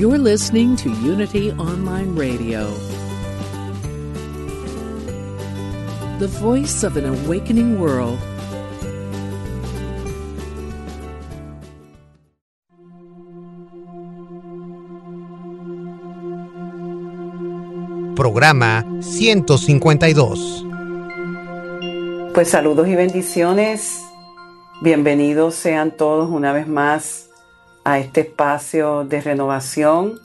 You're listening to Unity Online Radio, the voice of an awakening world. Programa 152. Pues saludos y bendiciones. Bienvenidos sean todos una vez más a este espacio de renovación,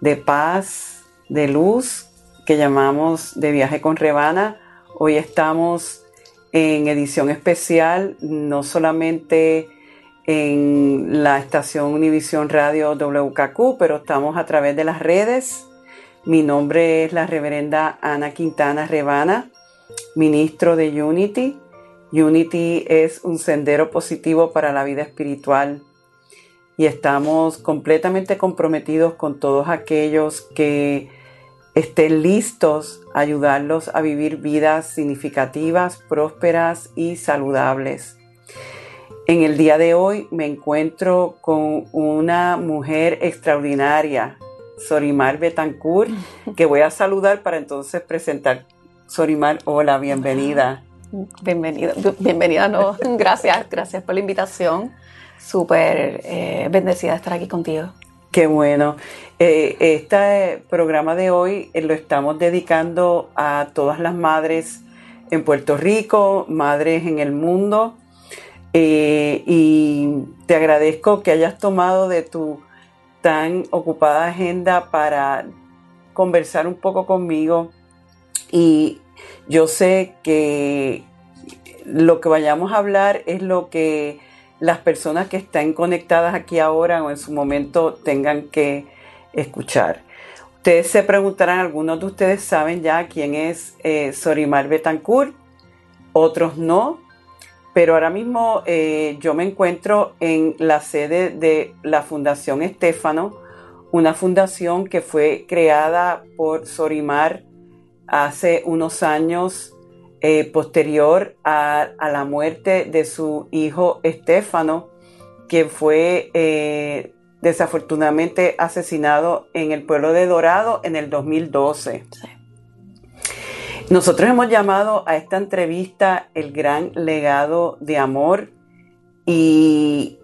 de paz, de luz que llamamos de viaje con Rebana. Hoy estamos en edición especial, no solamente en la estación Univisión Radio WKQ, pero estamos a través de las redes. Mi nombre es la reverenda Ana Quintana Rebana, ministro de Unity. Unity es un sendero positivo para la vida espiritual y estamos completamente comprometidos con todos aquellos que estén listos a ayudarlos a vivir vidas significativas, prósperas y saludables. En el día de hoy me encuentro con una mujer extraordinaria, Sorimar Betancourt, que voy a saludar para entonces presentar. Sorimar, hola, bienvenida. Bienvenida, bienvenida, no, gracias, gracias por la invitación súper eh, bendecida de estar aquí contigo. Qué bueno. Eh, este programa de hoy eh, lo estamos dedicando a todas las madres en Puerto Rico, madres en el mundo. y te agradezco que hayas tomado de tu tan ocupada agenda para conversar un poco conmigo. Y yo sé que lo que vayamos a hablar es lo que las personas que están conectadas aquí ahora o en su momento tengan que escuchar. Ustedes se preguntarán, algunos de ustedes saben ya quién es eh, Sorimar Betancourt, otros no, pero ahora mismo eh, yo me encuentro en la sede de la Fundación Estéfano, una fundación que fue creada por Sorimar hace unos años eh, posterior a, la muerte de su hijo Estefano, quien fue eh, desafortunadamente asesinado en el pueblo de Dorado en el 2012. Nosotros hemos llamado a esta entrevista el gran legado de amor y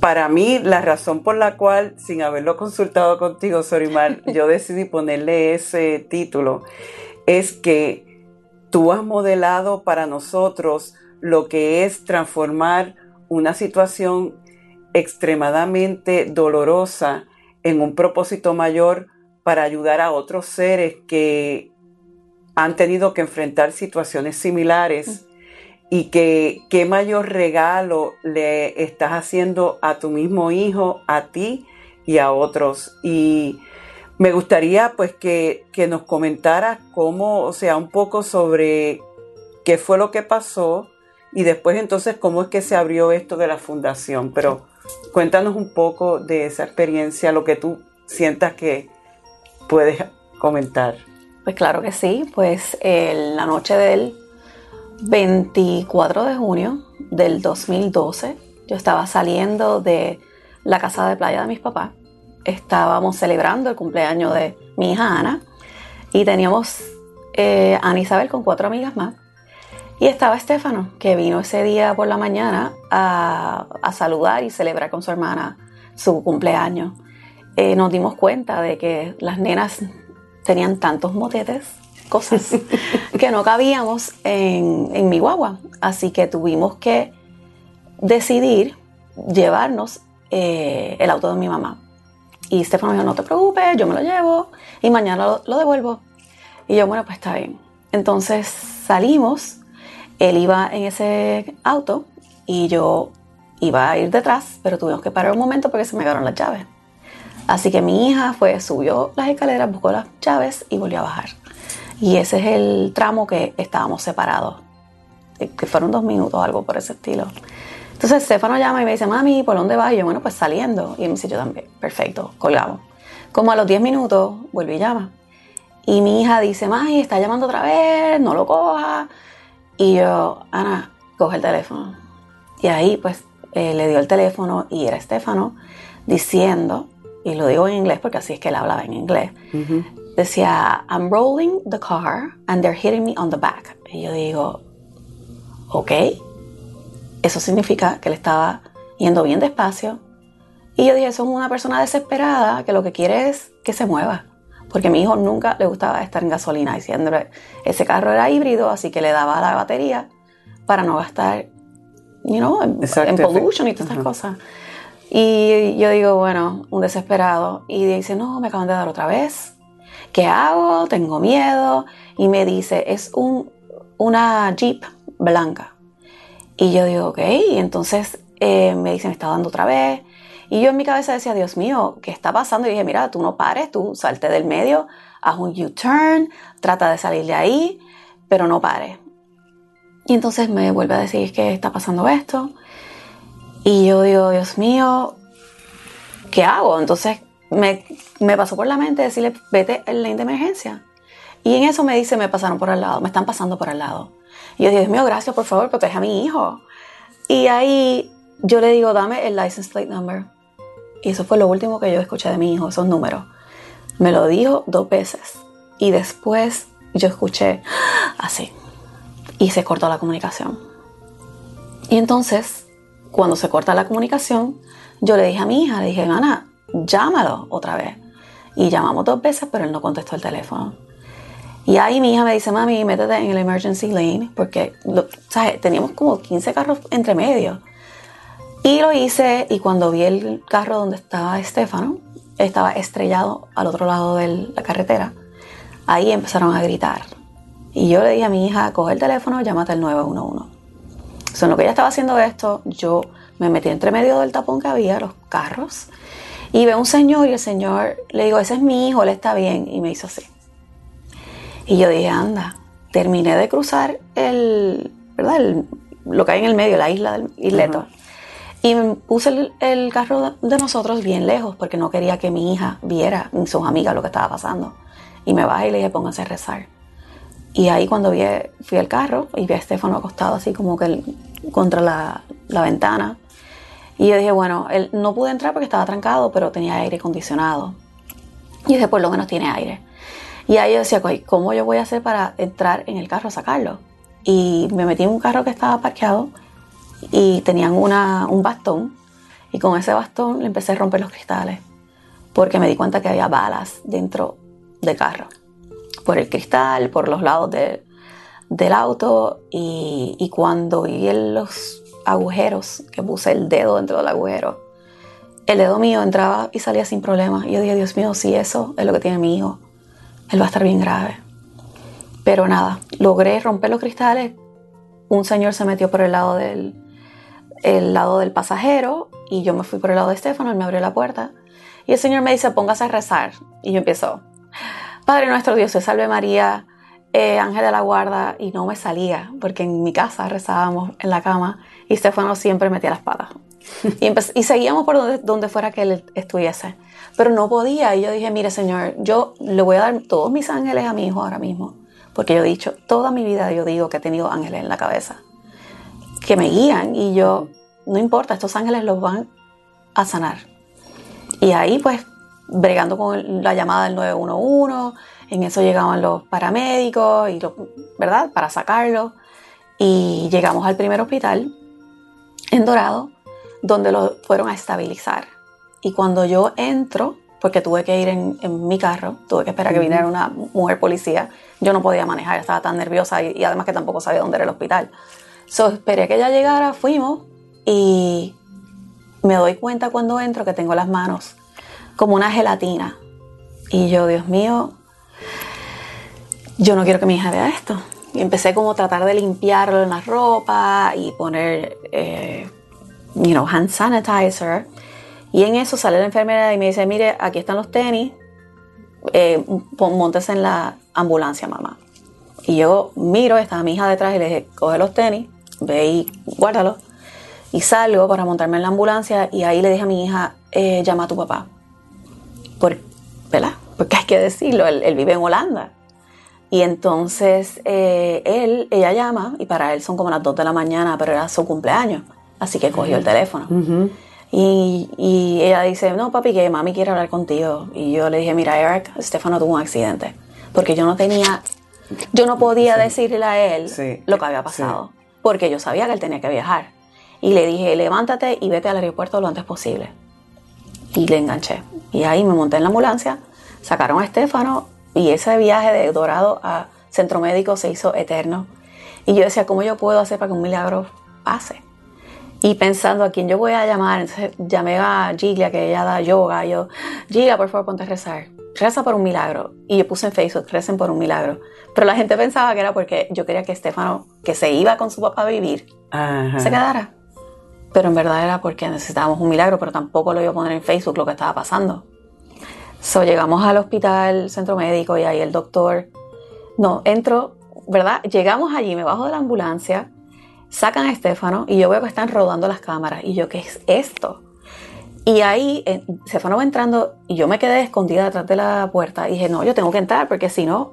para mí la razón por la cual, sin haberlo consultado contigo, Sorimar, yo decidí ponerle ese título, es que Tú has modelado para nosotros lo que es transformar una situación extremadamente dolorosa en un propósito mayor para ayudar a otros seres que han tenido que enfrentar situaciones similares y que qué mayor regalo le estás haciendo a tu mismo hijo, a ti y a otros. Y me gustaría pues que, nos comentara cómo, o sea, un poco sobre qué fue lo que pasó y después entonces cómo es que se abrió esto de la fundación. Pero cuéntanos un poco de esa experiencia, lo que tú sientas que puedes comentar. Pues claro que sí, pues en la noche del 24 de junio del 2012 yo estaba saliendo de la casa de playa de mis papás estábamos celebrando el cumpleaños de mi hija Ana y teníamos eh, a Ana Isabel con cuatro amigas más. Y estaba Estefano, que vino ese día por la mañana a, saludar y celebrar con su hermana su cumpleaños. Eh, nos dimos cuenta de que las nenas tenían tantos motetes, cosas, que no cabíamos en, mi guagua. Así que tuvimos que decidir llevarnos eh, el auto de mi mamá. Y Stefano me dijo, no te preocupes, yo me lo llevo y mañana lo, devuelvo. Y yo, bueno, pues está bien. Entonces salimos, él iba en ese auto y yo iba a ir detrás, pero tuvimos que parar un momento porque se me quedaron las llaves. Así que mi hija fue, subió las escaleras, buscó las llaves y volvió a bajar. Y ese es el tramo que estábamos separados, que fueron dos minutos, algo por ese estilo. Entonces Stefano llama y me dice, mami, ¿por dónde vas? Y yo, bueno, pues saliendo. Y él me dice, yo también, perfecto, colgamos. Como a los 10 minutos, vuelve y llama. Y mi hija dice, mami, está llamando otra vez, no lo coja. Y yo, Ana, coge el teléfono. Y ahí, pues, eh, le dio el teléfono y era Stefano diciendo, y lo digo en inglés porque así es que él hablaba en inglés, decía, I'm rolling the car and they're hitting me on the back. Y yo digo, ok, eso significa que él estaba yendo bien despacio. Y yo dije, eso es una persona desesperada que lo que quiere es que se mueva. Porque a mi hijo nunca le gustaba estar en gasolina, diciéndole, ese carro era híbrido, así que le daba la batería para no gastar, you know, en, pollution y todas estas cosas. Y yo digo, bueno, un desesperado. Y dice, no, me acaban de dar otra vez. ¿Qué hago? Tengo miedo. Y me dice, es un, una Jeep blanca. Y yo digo, ok. Y entonces eh, me dice, me está dando otra vez. Y yo en mi cabeza decía, Dios mío, ¿qué está pasando? Y dije, mira, tú no pares, tú salte del medio, haz un U-turn, trata de salir de ahí, pero no pares. Y entonces me vuelve a decir que está pasando esto. Y yo digo, Dios mío, ¿qué hago? Entonces me, me pasó por la mente decirle, vete en lane de emergencia. Y en eso me dice, me pasaron por al lado, me están pasando por al lado. Y yo digo, Dios mío, gracias, por favor, protege a mi hijo. Y ahí yo le digo, dame el license plate number. Y eso fue lo último que yo escuché de mi hijo, esos números. Me lo dijo dos veces. Y después yo escuché así. Y se cortó la comunicación. Y entonces, cuando se corta la comunicación, yo le dije a mi hija, le dije, Ana, llámalo otra vez. Y llamamos dos veces, pero él no contestó el teléfono. Y ahí mi hija me dice, mami, métete en el emergency lane, porque ¿sabes? teníamos como 15 carros entre medio. Y lo hice y cuando vi el carro donde estaba Estefano, estaba estrellado al otro lado de la carretera, ahí empezaron a gritar. Y yo le dije a mi hija, coge el teléfono, llámate al 911. So, en lo que ella estaba haciendo esto, yo me metí entre medio del tapón que había, los carros, y veo un señor y el señor, le digo, ese es mi hijo, él está bien, y me hizo así. Y yo dije, anda, terminé de cruzar el, ¿verdad? lo que hay en el medio, la isla del isleto. Y puse el, carro de nosotros bien lejos porque no quería que mi hija viera ni sus amigas lo que estaba pasando. Y me bajé y le dije, pónganse a rezar. Y ahí cuando vi, fui al carro y vi a Estefano acostado así como que contra la, la, ventana. Y yo dije, bueno, él no pude entrar porque estaba trancado, pero tenía aire acondicionado. Y dije, por lo menos tiene aire. Y ahí yo decía, ¿cómo yo voy a hacer para entrar en el carro a sacarlo? Y me metí en un carro que estaba parqueado y tenían una, un bastón y con ese bastón le empecé a romper los cristales porque me di cuenta que había balas dentro del carro, por el cristal, por los lados del auto y, y cuando vi los agujeros, que puse el dedo dentro del agujero, el dedo mío entraba y salía sin problema. Y yo dije, Dios mío, si eso es lo que tiene mi hijo, él va a estar bien grave. Pero nada, logré romper los cristales. Un señor se metió por el lado del, el lado del pasajero y yo me fui por el lado de Estefano, él me abrió la puerta y el Señor me dice, póngase a rezar. Y yo empiezo, Padre nuestro Dios, se salve María, eh, ángel de la guarda, y no me salía, porque en mi casa rezábamos en la cama y Estefano siempre metía las patas. y, y, seguíamos por donde fuera que él estuviese. Pero no podía y yo dije, mire Señor, yo le voy a dar todos mis ángeles a mi hijo ahora mismo. Porque yo he dicho, toda mi vida yo digo que he tenido ángeles en la cabeza que me guían y yo, no importa, estos ángeles los van a sanar. Y ahí pues, bregando con la llamada del 911, en eso llegaban los paramédicos, y ¿verdad? Para sacarlo. Y llegamos al primer hospital en Dorado, donde lo fueron a estabilizar. Y cuando yo entro, porque tuve que ir en, mi carro, tuve que esperar que viniera una mujer policía, yo no podía manejar, estaba tan nerviosa y además que tampoco sabía dónde era el hospital. So, esperé que ella llegara, fuimos y me doy cuenta cuando entro que tengo las manos como una gelatina. Y yo, Dios mío, yo no quiero que mi hija vea esto. Y empecé como a tratar de limpiarlo en la ropa y poner, eh, you know, hand sanitizer. Y en eso sale la enfermera y me dice, mire, aquí están los tenis, eh, montes en la ambulancia, mamá. Y yo miro, estaba mi hija detrás y le dije, coge los tenis, ve y guárdalos. Y salgo para montarme en la ambulancia y ahí le dije a mi hija, eh, llama a tu papá. Por, ¿Verdad? Porque hay que decirlo, él, vive en Holanda. Y entonces eh, él, ella llama y para él son como las 2 de la mañana, pero era su cumpleaños. Así que cogió el teléfono. Y, y, ella dice, no papi, que mami quiere hablar contigo. Y yo le dije, mira Eric, Stefano tuvo un accidente. Porque yo no tenía, yo no podía decirle a él lo que había pasado. Porque yo sabía que él tenía que viajar. Y le dije, levántate y vete al aeropuerto lo antes posible. Y le enganché. Y ahí me monté en la ambulancia, sacaron a Estefano y ese viaje de Dorado a Centro Médico se hizo eterno. Y yo decía, ¿cómo yo puedo hacer para que un milagro pase? Y pensando a quién yo voy a llamar, entonces llamé a Giglia, que ella da yoga. Y yo, Giglia, por favor, ponte a rezar. Reza por un milagro. Y yo puse en Facebook, recen por un milagro. Pero la gente pensaba que era porque yo quería que Estefano, que se iba con su papá a vivir, se quedara pero en verdad era porque necesitábamos un milagro, pero tampoco lo iba a poner en Facebook lo que estaba pasando. So, llegamos al hospital, centro médico, y ahí el doctor, no, entro, ¿verdad? Llegamos allí, me bajo de la ambulancia, sacan a Estefano y yo veo que están rodando las cámaras. Y yo, ¿qué es esto? Y ahí eh, Estefano va entrando y yo me quedé escondida detrás de la puerta y dije, no, yo tengo que entrar porque si no,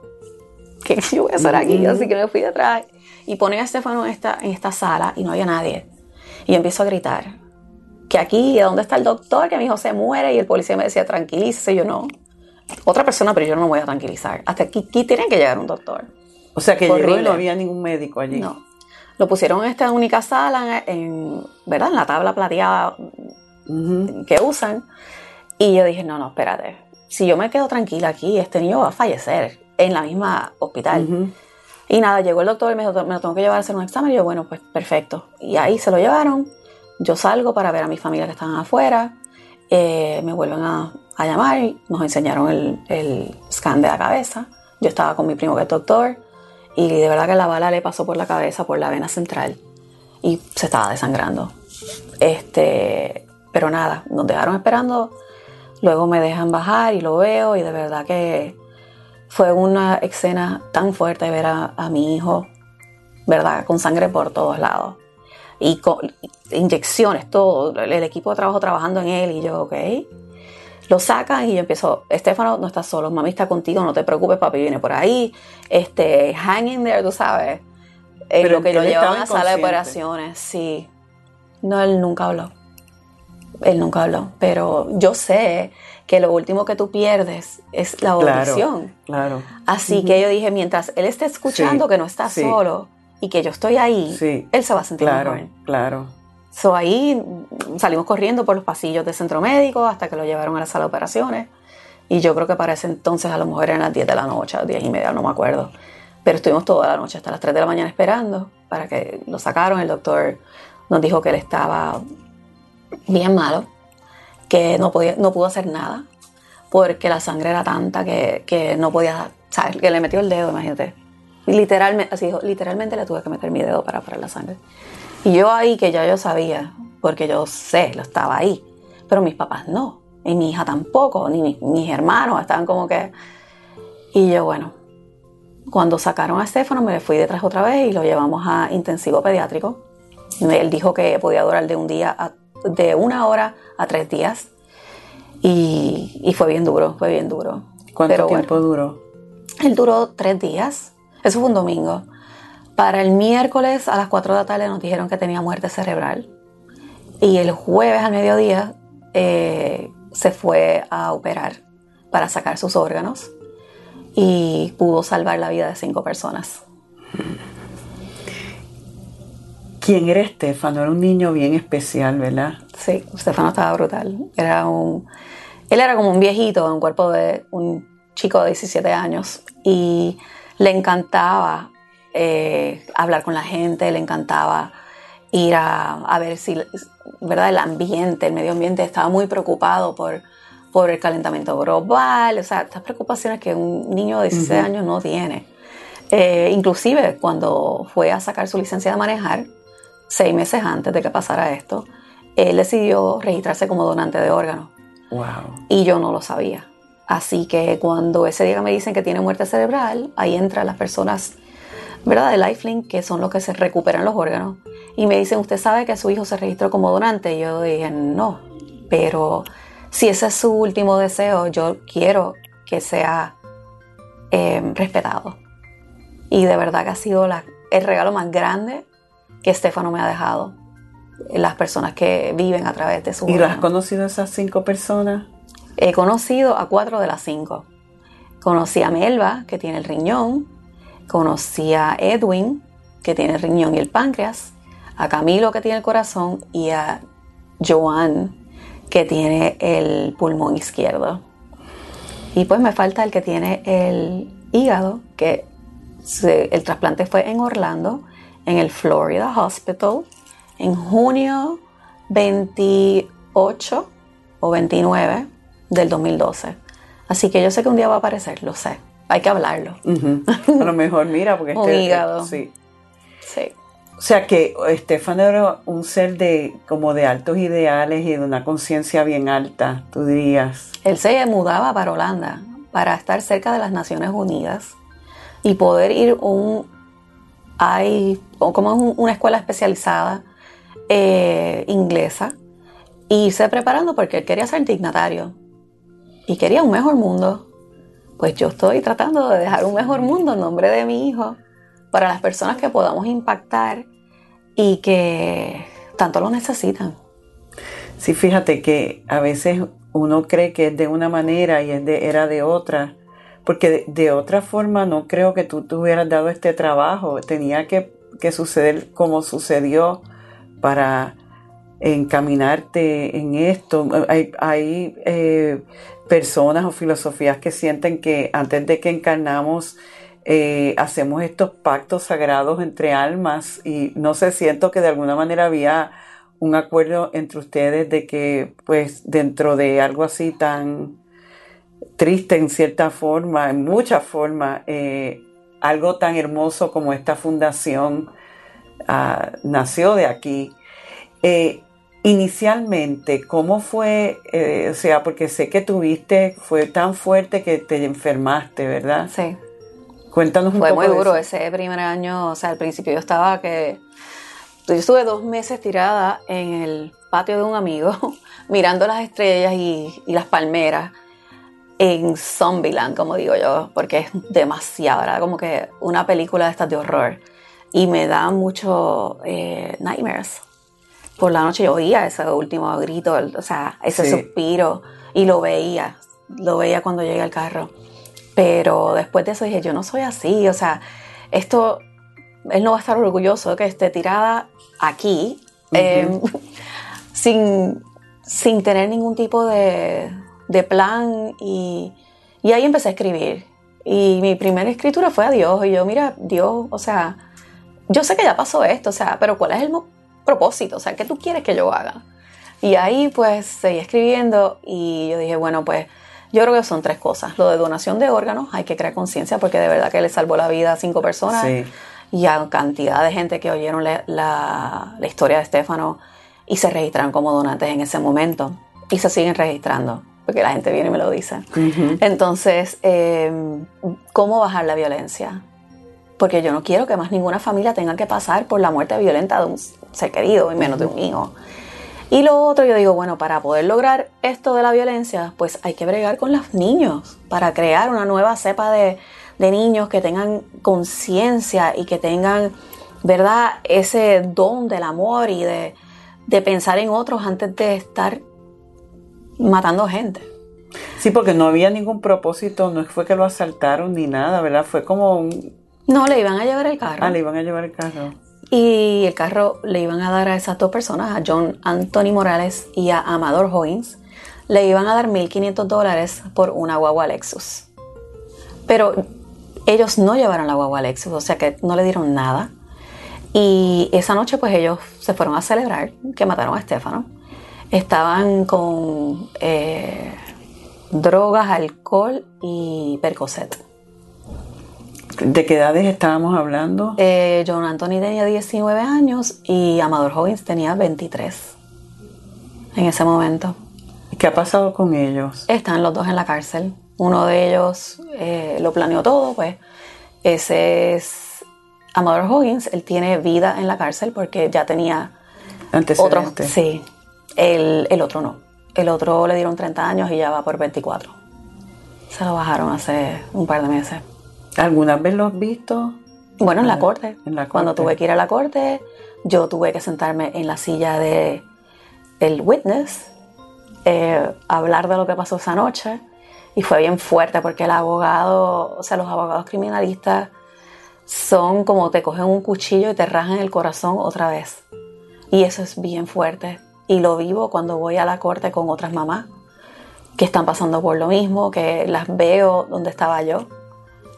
¿qué yo voy a hacer aquí? Así que me fui detrás y ponen a Estefano en esta, en esta sala y no había nadie. Y empiezo a gritar, que aquí, ¿dónde está el doctor? Que mi hijo se muere y el policía me decía, tranquilícese, yo no. Otra persona, pero yo no me voy a tranquilizar. Hasta aquí, aquí tiene que llegar un doctor. O sea que llegó y no había ningún médico allí. No. Lo pusieron en esta única sala, en, ¿verdad? En la tabla plateada que usan. Y yo dije, no, no, espérate. Si yo me quedo tranquila aquí, este niño va a fallecer en la misma hospital. Y nada, llegó el doctor y me dijo, me lo tengo que llevar a hacer un examen. Y yo, bueno, pues perfecto. Y ahí se lo llevaron. Yo salgo para ver a mi familia que estaban afuera. Eh, me vuelven a, llamar y nos enseñaron el, el, scan de la cabeza. Yo estaba con mi primo que es doctor. Y de verdad que la bala le pasó por la cabeza, por la vena central. Y se estaba desangrando. Este, pero nada, nos dejaron esperando. Luego me dejan bajar y lo veo y de verdad que fue una escena tan fuerte ver a, mi hijo, ¿verdad? Con sangre por todos lados. Y con inyecciones, todo. El equipo de trabajo trabajando en él y yo, ok. Lo sacan y yo empiezo, Estefano, no estás solo, mami está contigo, no te preocupes, papi viene por ahí. Este, hang in there, tú sabes. En lo que lo llevan a la sala de operaciones, sí. No, él nunca habló. Él nunca habló. Pero yo sé que lo último que tú pierdes es la audición. Claro. Así que yo dije, mientras él esté escuchando que no está solo y que yo estoy ahí, él se va a sentir claro, mejor. Claro. So ahí salimos corriendo por los pasillos del centro médico hasta que lo llevaron a la sala de operaciones. Y yo creo que para ese entonces a lo mejor eran las 10 de la noche, 10 y media, no me acuerdo. Pero estuvimos toda la noche hasta las 3 de la mañana esperando para que lo sacaron. El doctor nos dijo que él estaba bien malo, que no, podía, no pudo hacer nada porque la sangre era tanta que, no podía, ¿sabes? Que le metió el dedo, imagínate. Literalmente, así dijo, literalmente le tuve que meter mi dedo para parar la sangre. Y yo ahí que ya yo sabía, porque yo sé, lo estaba ahí, pero mis papás no, y mi hija tampoco, ni mis, hermanos, estaban como que... Y yo, bueno, cuando sacaron a Estefano me fui detrás otra vez y lo llevamos a intensivo pediátrico. Él dijo que podía durar de un día a de una hora a tres días. Y, fue bien duro, fue bien duro. ¿Cuánto tiempo duró? Él duró tres días. Eso fue un domingo. Para el miércoles a las 4 de la tarde nos dijeron que tenía muerte cerebral. Y el jueves al mediodía eh, se fue a operar para sacar sus órganos y pudo salvar la vida de cinco personas. ¿Quién era Estefano? Era un niño bien especial, ¿verdad? Sí, Estefano estaba brutal. Era un, él era como un viejito en cuerpo de un chico de 17 años y le encantaba eh, hablar con la gente, le encantaba ir a, ver si, ¿verdad? El ambiente, el medio ambiente estaba muy preocupado por, por el calentamiento global, o sea, estas preocupaciones que un niño de 16 años no tiene. Eh, inclusive cuando fue a sacar su licencia de manejar, seis meses antes de que pasara esto, él decidió registrarse como donante de órganos. Wow. Y yo no lo sabía. Así que cuando ese día me dicen que tiene muerte cerebral, ahí entran las personas, ¿verdad? De Lifelink, que son los que se recuperan los órganos. Y me dicen, ¿usted sabe que su hijo se registró como donante? Y yo dije, no. Pero si ese es su último deseo, yo quiero que sea eh, respetado. Y de verdad que ha sido la, el regalo más grande que Estefano me ha dejado. Las personas que viven a través de su ¿Y las has conocido esas cinco personas? He conocido a cuatro de las cinco. Conocí a Melba, que tiene el riñón. Conocí a Edwin, que tiene el riñón y el páncreas. A Camilo, que tiene el corazón. Y a Joan, que tiene el pulmón izquierdo. Y pues me falta el que tiene el hígado, que el trasplante fue en Orlando, en el Florida Hospital, en junio 28 o 29 del 2012. Así que yo sé que un día va a aparecer, lo sé. Hay que hablarlo. A lo mejor, mira, porque un este, hígado. sí. Sí. O sea que Estefano era un ser de como de altos ideales y de una conciencia bien alta, tú dirías. Él se mudaba para Holanda para estar cerca de las Naciones Unidas y poder ir un hay como es una escuela especializada eh, inglesa e irse preparando porque él quería ser dignatario y quería un mejor mundo. Pues yo estoy tratando de dejar un mejor mundo en nombre de mi hijo para las personas que podamos impactar y que tanto lo necesitan. Sí, fíjate que a veces uno cree que es de una manera y es de, era de otra, porque de, otra forma no creo que tú te hubieras dado este trabajo. Tenía que, que suceder como sucedió para encaminarte en esto. Hay, hay eh, personas o filosofías que sienten que antes de que encarnamos eh, hacemos estos pactos sagrados entre almas y no sé, siento que de alguna manera había un acuerdo entre ustedes de que pues dentro de algo así tan triste en cierta forma, en muchas formas, eh, algo tan hermoso como esta fundación ah, nació de aquí. Eh, inicialmente, ¿cómo fue? Eh, o sea, porque sé que tuviste, fue tan fuerte que te enfermaste, ¿verdad? Sí. Cuéntanos un Fue poco muy de duro eso. ese primer año, o sea, al principio yo estaba que... Yo estuve dos meses tirada en el patio de un amigo, mirando las estrellas y, y las palmeras en Zombieland, como digo yo, porque es demasiado, era como que una película de estas de horror. Y me da mucho eh, nightmares. Por la noche yo oía ese último grito, el- o sea, ese Sí. suspiro, y lo veía, lo veía cuando llegué al carro. Pero después de eso dije, yo no soy así, o sea, esto, él no va a estar orgulloso de que esté tirada aquí, eh, sin, sin tener ningún tipo de, de plan. Y, y ahí empecé a escribir. Y mi primera escritura fue a Dios. Y yo, mira, Dios, o sea, yo sé que ya pasó esto, o sea, pero ¿cuál es el mo- propósito? O sea, ¿qué tú quieres que yo haga? Y ahí pues seguí escribiendo y yo dije, bueno, pues yo creo que son tres cosas. Lo de donación de órganos, hay que crear conciencia porque de verdad que le salvó la vida a cinco personas Sí. y a cantidad de gente que oyeron la, la- la historia de Estefano y se registraron como donantes en ese momento y se siguen registrando porque la gente viene y me lo dice. Entonces, eh, ¿cómo bajar la violencia? Porque yo no quiero que más ninguna familia tenga que pasar por la muerte violenta de un ser querido y menos de un hijo. Y lo otro, yo digo, bueno, para poder lograr esto de la violencia, pues hay que bregar con los niños, para crear una nueva cepa de, de niños que tengan conciencia y que tengan, ¿verdad?, ese don del amor y de, de pensar en otros antes de estar matando gente. Sí, porque no había ningún propósito, no fue que lo asaltaron ni nada, ¿verdad? Fue como un... No, le iban a llevar el carro. Ah, le iban a llevar el carro. Y el carro le iban a dar a esas dos personas, a John Anthony Morales y a Amador Hoynes, le iban a dar 1.500 dólares por una guagua Lexus. Pero ellos no llevaron la guagua Lexus, o sea que no le dieron nada. Y esa noche pues ellos se fueron a celebrar que mataron a Estefano. Estaban con eh, drogas, alcohol y percocet. ¿De qué edades estábamos hablando? Eh, John Anthony tenía 19 años y Amador Hoggins tenía 23. en ese momento. ¿Qué ha pasado con ellos? Están los dos en la cárcel. Uno de ellos eh, lo planeó todo, pues ese es Amador Hoggins. Él tiene vida en la cárcel porque ya tenía otro. Sí, el, el otro no. El otro le dieron 30 años y ya va por 24. Se lo bajaron hace un par de meses. ¿Alguna vez lo has visto? Bueno, en la, corte. en la corte. Cuando tuve que ir a la corte, yo tuve que sentarme en la silla de el witness, eh, hablar de lo que pasó esa noche. Y fue bien fuerte porque el abogado, o sea, los abogados criminalistas son como te cogen un cuchillo y te rajan el corazón otra vez. Y eso es bien fuerte. Y lo vivo cuando voy a la corte con otras mamás que están pasando por lo mismo, que las veo donde estaba yo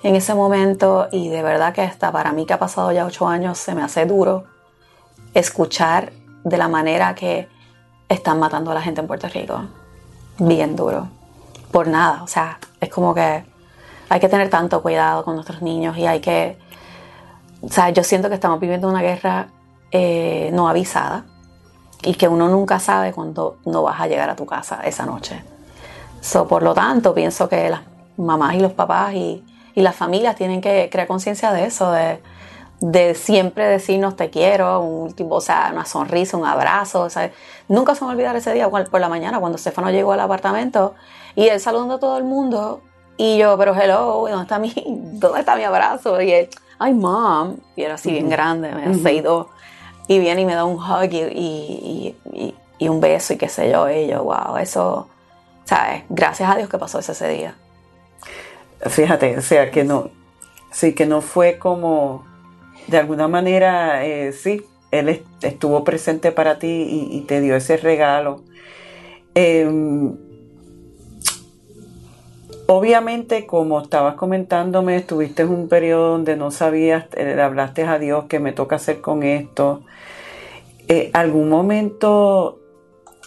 en ese momento. Y de verdad que hasta para mí que ha pasado ya ocho años se me hace duro escuchar de la manera que están matando a la gente en Puerto Rico. Bien duro. Por nada. O sea, es como que hay que tener tanto cuidado con nuestros niños y hay que... O sea, yo siento que estamos viviendo una guerra eh, no avisada y que uno nunca sabe cuándo no vas a llegar a tu casa esa noche. Por lo tanto, pienso que las mamás y los papás y, y las familias tienen que crear conciencia de eso, de de siempre decirnos te quiero, un tipo, o sea, una sonrisa, un abrazo. O sea, nunca se me olvidar ese día por la mañana cuando Stefano llegó al apartamento y él saludando a todo el mundo y yo, pero hello, ¿dónde está mi, dónde está mi abrazo? Y él, ay mom, y era así bien grande, me uh y viene y me da un hug y, y, un beso y qué sé yo, y yo, wow, eso, ¿sabes? Gracias a Dios que pasó ese día. Fíjate, o sea, que no, sí, que no fue como de alguna manera, eh, sí, él estuvo presente para ti y, te dio ese regalo. Em, obviamente, como estabas comentándome, estuviste en un periodo donde no sabías, le hablaste a Dios que me toca hacer con esto. Eh, ¿Algún momento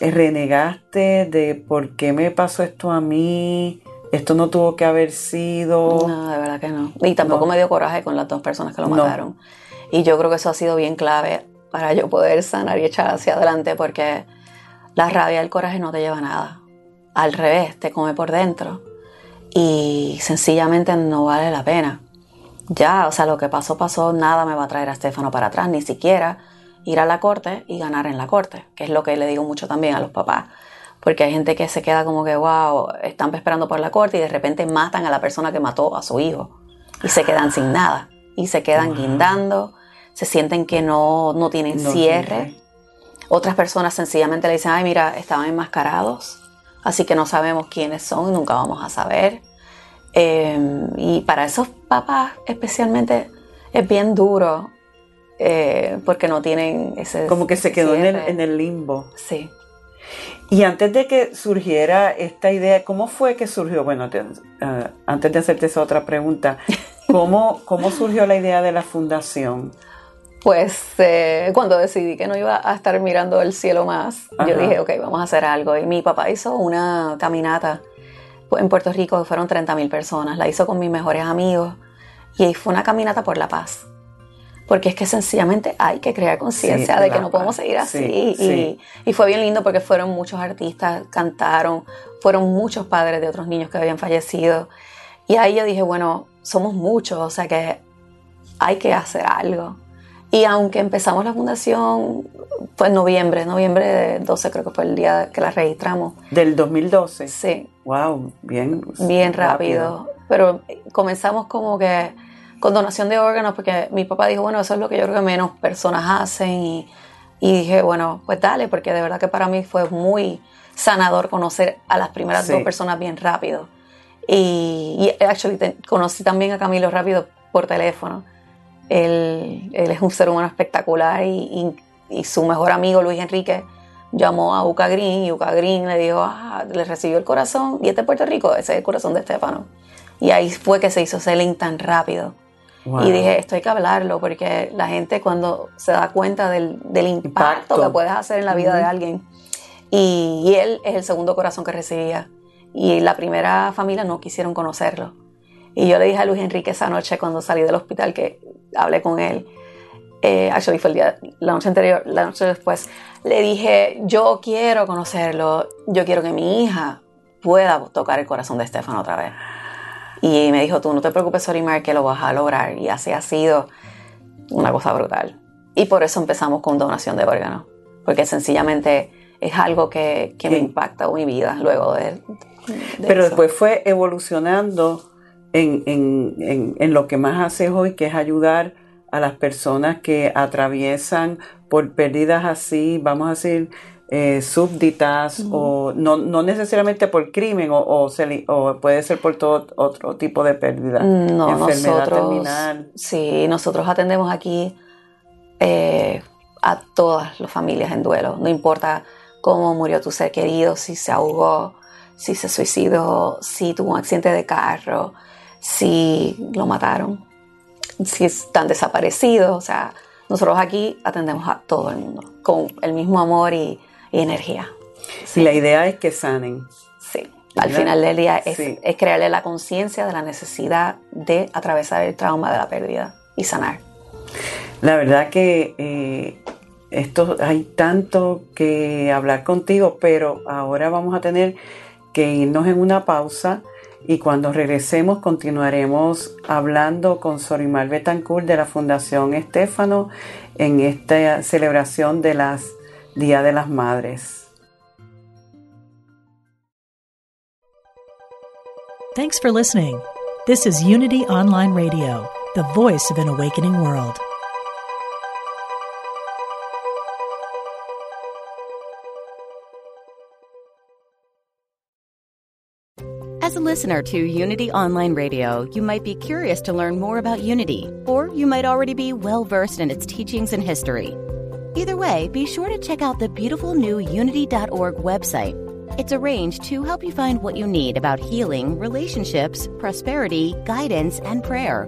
renegaste de por qué me pasó esto a mí? Esto no tuvo que haber sido. No, de verdad que no. Y tampoco me dio coraje con las dos personas que lo mataron. Y yo creo que eso ha sido bien clave para yo poder sanar y echar hacia adelante porque la rabia y el coraje no te lleva a nada. Al revés, te come por dentro. Y sencillamente no vale la pena. Ya, o sea, lo que pasó, pasó, nada me va a traer a Estefano para atrás, ni siquiera ir a la corte y ganar en la corte, que es lo que le digo mucho también a los papás porque hay gente que se queda como que, wow, están esperando por la corte y de repente matan a la persona que mató a su hijo y se quedan sin nada y se quedan guindando, se sienten que no, no tienen cierre. Otras personas sencillamente le dicen, ay, mira, estaban enmascarados, así que no sabemos quiénes son y nunca vamos a saber. Em, y para esos papás especialmente es bien duro eh, porque no tienen ese... Como que se quedó en el, en el limbo. Sí. Y antes de que surgiera esta idea, ¿cómo fue que surgió? Bueno, eh, antes de hacerte esa otra pregunta, ¿cómo, ¿cómo surgió la idea de la fundación? Pues eh, cuando decidí que no iba a estar mirando el cielo más, yo dije, ok, vamos a hacer algo. Y mi papá hizo una caminata en Puerto Rico, fueron 30 mil personas, la hizo con mis mejores amigos y fue una caminata por la paz porque es que sencillamente hay que crear conciencia de que no podemos seguir así. y, fue bien lindo porque fueron muchos artistas, cantaron, fueron muchos padres de otros niños que habían fallecido. Y ahí yo dije, bueno, somos muchos, o sea que hay que hacer algo. Y aunque empezamos la fundación, fue en noviembre, noviembre de 12 creo que fue el día que la registramos. ¿Del 2012? Sí. Wow, bien. Bien rápido. Pero comenzamos como que con donación de órganos, porque mi papá dijo, bueno, eso es lo que yo creo que menos personas hacen. Y, dije, bueno, pues dale, porque de verdad que para mí fue muy sanador conocer a las primeras dos personas bien rápido. Y, y actually, conocí también a Camilo rápido por teléfono. Él, él es un ser humano espectacular y, y, su mejor amigo Luis Enrique llamó a Uca Green y Uca Green le dijo, ah, le recibió el corazón y este es Puerto Rico, ese es el corazón de Estefano. Y ahí fue que se hizo selling tan rápido. Y dije, esto hay que hablarlo porque la gente cuando se da cuenta del, impacto, que puedes hacer en la vida de alguien. Y, él es el segundo corazón que recibía. Y la primera familia no quisieron conocerlo. Y yo le dije a Luis Enrique esa noche cuando salí del hospital que hablé con él. Eh, actually fue el día, la noche anterior, la noche después. le dije, yo quiero conocerlo, yo quiero que mi hija pueda tocar el corazón de Estefano otra vez. Y me dijo, tú no te preocupes, Sorimar, que lo vas a lograr. Y así ha sido una cosa brutal. Y por eso empezamos con donación de órganos, porque sencillamente es algo que, que me impacta mi vida luego de... Pero después fue evolucionando en, en, en, lo que más haces hoy, que es ayudar a las personas que atraviesan por pérdidas así, vamos a decir, eh, súbditas o no, no, necesariamente por crimen o, o, puede ser por todo otro tipo de pérdida. No, enfermedad terminal. Sí, nosotros atendemos aquí eh, a todas las familias en duelo, no importa cómo murió tu ser querido, si se ahogó, si se suicidó, si tuvo un accidente de carro, si lo mataron, si están desaparecidos, o sea, nosotros aquí atendemos a todo el mundo con el mismo amor y y energía. Y la idea es que sanen. Sí. Al final del día es, crearle la conciencia de la necesidad de atravesar el trauma de la pérdida y sanar. La verdad que eh, esto hay tanto que hablar contigo, pero ahora vamos a tener que irnos en una pausa y cuando regresemos continuaremos hablando con Sorimar Betancourt de la Fundación Estéfano en esta celebración de las Día de las Madres. Thanks for listening. This is Unity Online Radio, the voice of an awakening world. As a listener to Unity Online Radio, you might be curious to learn more about Unity, or you might already be well versed in its teachings and history. Either way, be sure to check out the beautiful new Unity.org website. It's arranged to help you find what you need about healing, relationships, prosperity, guidance, and prayer.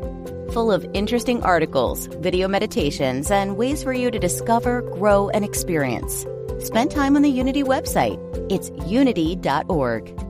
Full of interesting articles, video meditations, and ways for you to discover, grow, and experience. Spend time on the Unity website. It's unity.org.